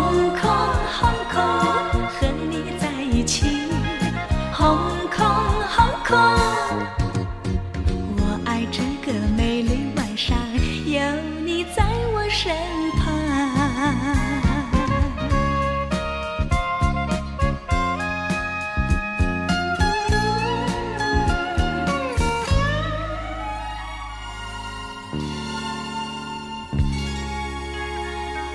空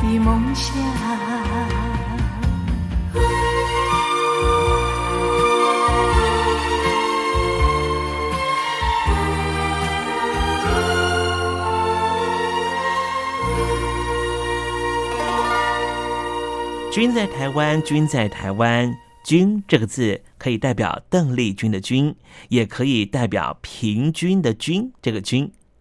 的梦想。君在台湾，君在台湾，君这个字可以代表邓丽君的君，也可以代表平均的均。这个均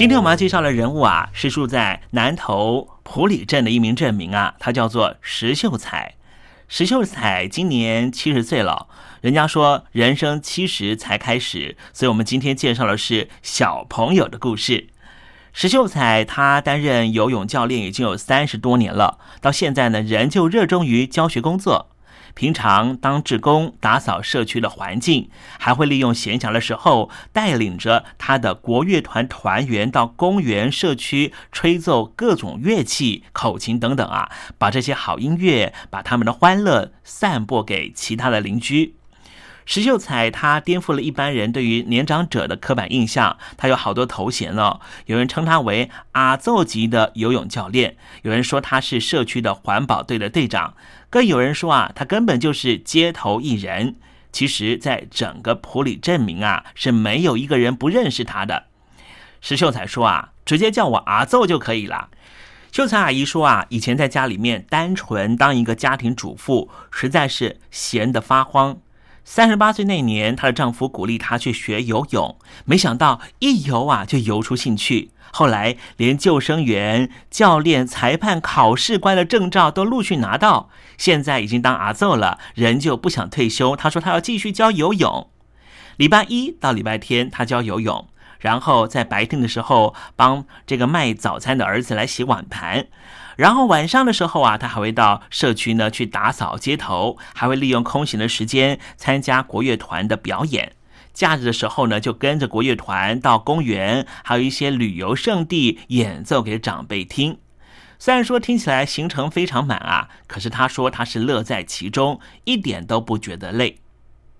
今天我们要介绍的人物啊，是住在南投埔里镇的一名镇民啊，他叫做石秀才。石秀才今年七十岁了，人家说人生七十才开始，所以我们今天介绍的是小朋友的故事。石秀才他担任游泳教练已经有三十多年了，到现在呢，仍旧热衷于教学工作。平常当志工打扫社区的环境，还会利用闲暇的时候，带领着他的国乐团团员到公园、社区吹奏各种乐器、口琴等等啊，把这些好音乐、把他们的欢乐散播给其他的邻居。石秀才他颠覆了一般人对于年长者的刻板印象，他有好多头衔哦。有人称他为阿奏级的游泳教练，有人说他是社区的环保队的队长，更有人说啊，他根本就是街头艺人。其实，在整个普里镇民啊，是没有一个人不认识他的。石秀才说啊，直接叫我阿奏就可以了。秀才阿姨说啊，以前在家里面单纯当一个家庭主妇，实在是闲得发慌。三十八岁那年，她的丈夫鼓励她去学游泳，没想到一游啊就游出兴趣。后来连救生员、教练、裁判、考试官的证照都陆续拿到，现在已经当阿奏了，人就不想退休。他说他要继续教游泳，礼拜一到礼拜天他教游泳，然后在白天的时候帮这个卖早餐的儿子来洗碗盘。然后晚上的时候啊，他还会到社区呢去打扫街头，还会利用空闲的时间参加国乐团的表演。假日的时候呢，就跟着国乐团到公园，还有一些旅游胜地演奏给长辈听。虽然说听起来行程非常满啊，可是他说他是乐在其中，一点都不觉得累。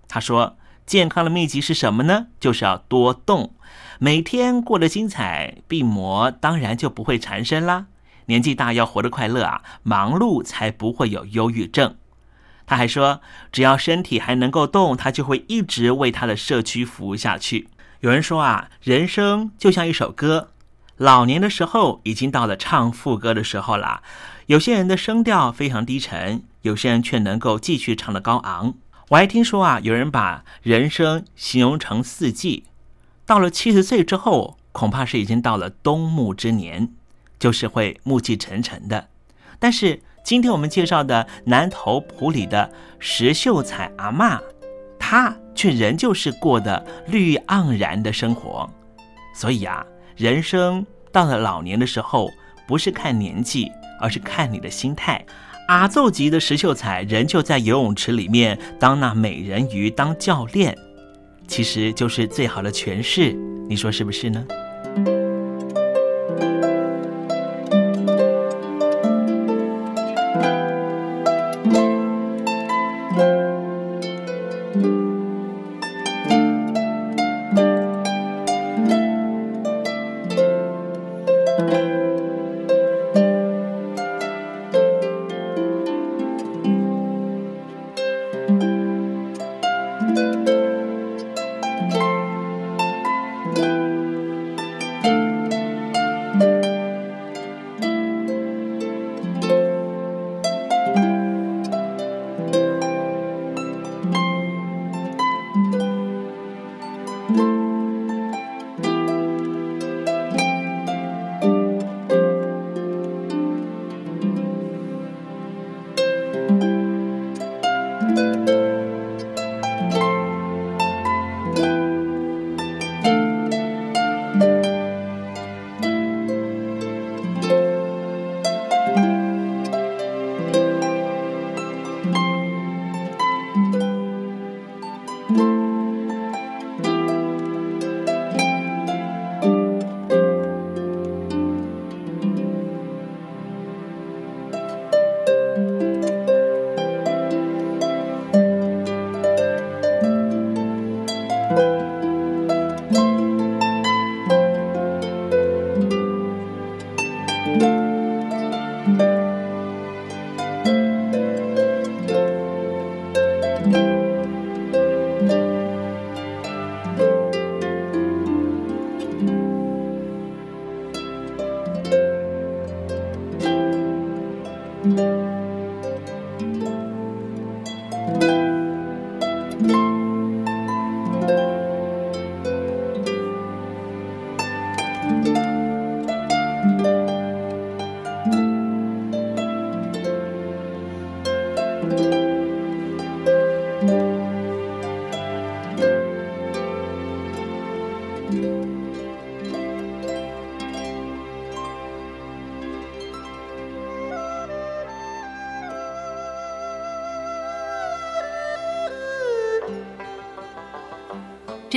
他说健康的秘籍是什么呢？就是要多动，每天过得精彩，病魔当然就不会缠身啦。年纪大要活得快乐啊，忙碌才不会有忧郁症。他还说，只要身体还能够动，他就会一直为他的社区服务下去。有人说啊，人生就像一首歌，老年的时候已经到了唱副歌的时候了。有些人的声调非常低沉，有些人却能够继续唱得高昂。我还听说啊，有人把人生形容成四季，到了七十岁之后，恐怕是已经到了冬暮之年。就是会暮气沉沉的，但是今天我们介绍的南头埔里的石秀才阿妈，她却仍旧是过的绿盎然的生活。所以啊，人生到了老年的时候，不是看年纪，而是看你的心态。阿奏级的石秀才仍旧在游泳池里面当那美人鱼当教练，其实就是最好的诠释。你说是不是呢？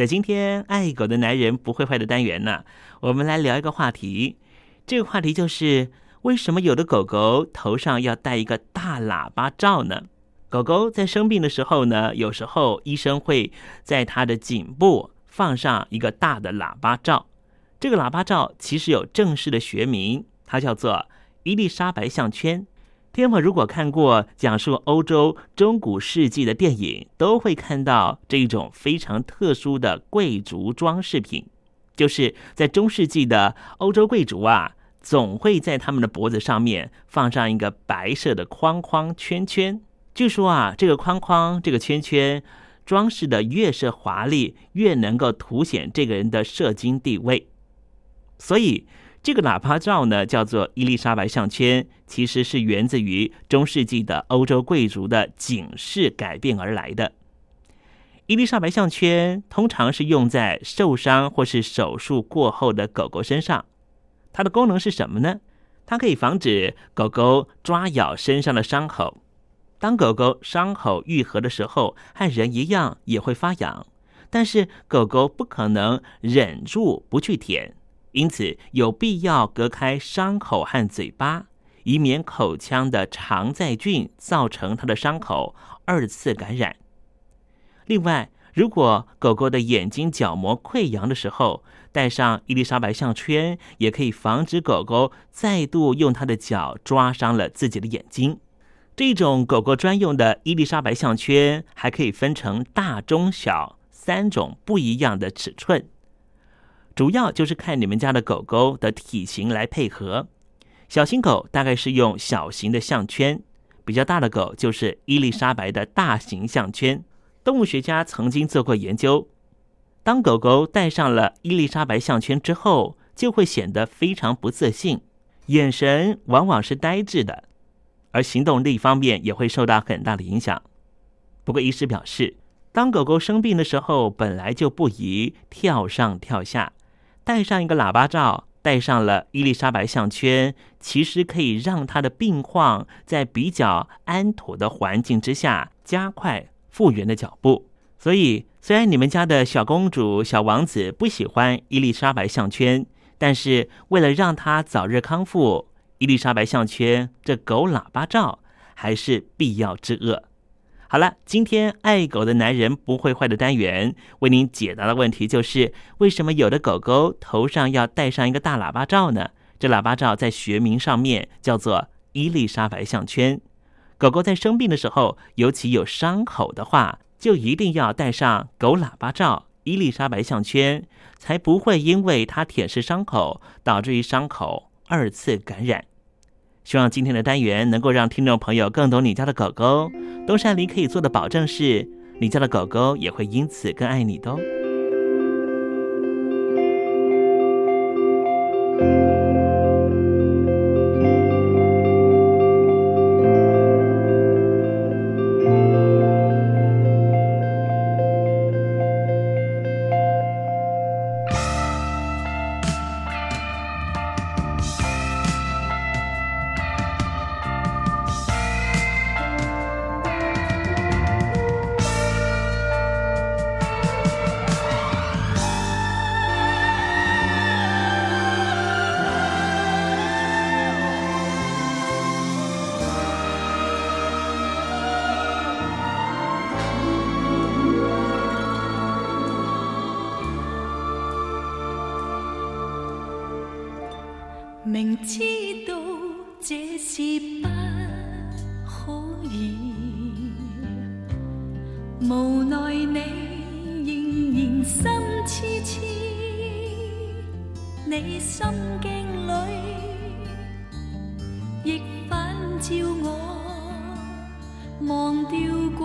在今天爱狗的男人不会坏的单元呢，我们来聊一个话题，这个话题就是为什么有的狗狗头上要戴一个大喇叭罩呢？狗狗在生病的时候呢，有时候医生会在它的颈部放上一个大的喇叭罩。这个喇叭罩其实有正式的学名，它叫做伊丽莎白项圈。天父如果看过讲述欧洲中古世纪的电影，都会看到这一种非常特殊的贵族装饰品，就是在中世纪的欧洲贵族啊，总会在他们的脖子上面放上一个白色的框框圈圈。据说啊，这个框框、这个圈圈装饰的越是华丽，越能够凸显这个人的社经地位。所以。这个喇叭罩呢，叫做伊丽莎白项圈，其实是源自于中世纪的欧洲贵族的警示改变而来的。伊丽莎白项圈通常是用在受伤或是手术过后的狗狗身上，它的功能是什么呢？它可以防止狗狗抓咬身上的伤口。当狗狗伤口愈合的时候，和人一样也会发痒，但是狗狗不可能忍住不去舔。因此，有必要隔开伤口和嘴巴，以免口腔的肠在菌造成它的伤口二次感染。另外，如果狗狗的眼睛角膜溃疡的时候，戴上伊丽莎白项圈，也可以防止狗狗再度用它的脚抓伤了自己的眼睛。这种狗狗专用的伊丽莎白项圈，还可以分成大、中、小三种不一样的尺寸。主要就是看你们家的狗狗的体型来配合，小型狗大概是用小型的项圈，比较大的狗就是伊丽莎白的大型项圈。动物学家曾经做过研究，当狗狗戴上了伊丽莎白项圈之后，就会显得非常不自信，眼神往往是呆滞的，而行动力方面也会受到很大的影响。不过，医师表示，当狗狗生病的时候，本来就不宜跳上跳下。戴上一个喇叭罩，戴上了伊丽莎白项圈，其实可以让他的病况在比较安妥的环境之下加快复原的脚步。所以，虽然你们家的小公主、小王子不喜欢伊丽莎白项圈，但是为了让他早日康复，伊丽莎白项圈这狗喇叭罩还是必要之恶。好了，今天爱狗的男人不会坏的单元为您解答的问题就是：为什么有的狗狗头上要戴上一个大喇叭罩呢？这喇叭罩在学名上面叫做伊丽莎白项圈。狗狗在生病的时候，尤其有伤口的话，就一定要戴上狗喇叭罩、伊丽莎白项圈，才不会因为它舔舐伤口，导致于伤口二次感染。希望今天的单元能够让听众朋友更懂你家的狗狗。东山林可以做的保证是，你家的狗狗也会因此更爱你的哦。明知道这是不可以，无奈你仍然心痴痴，你心境里亦反照我，忘掉过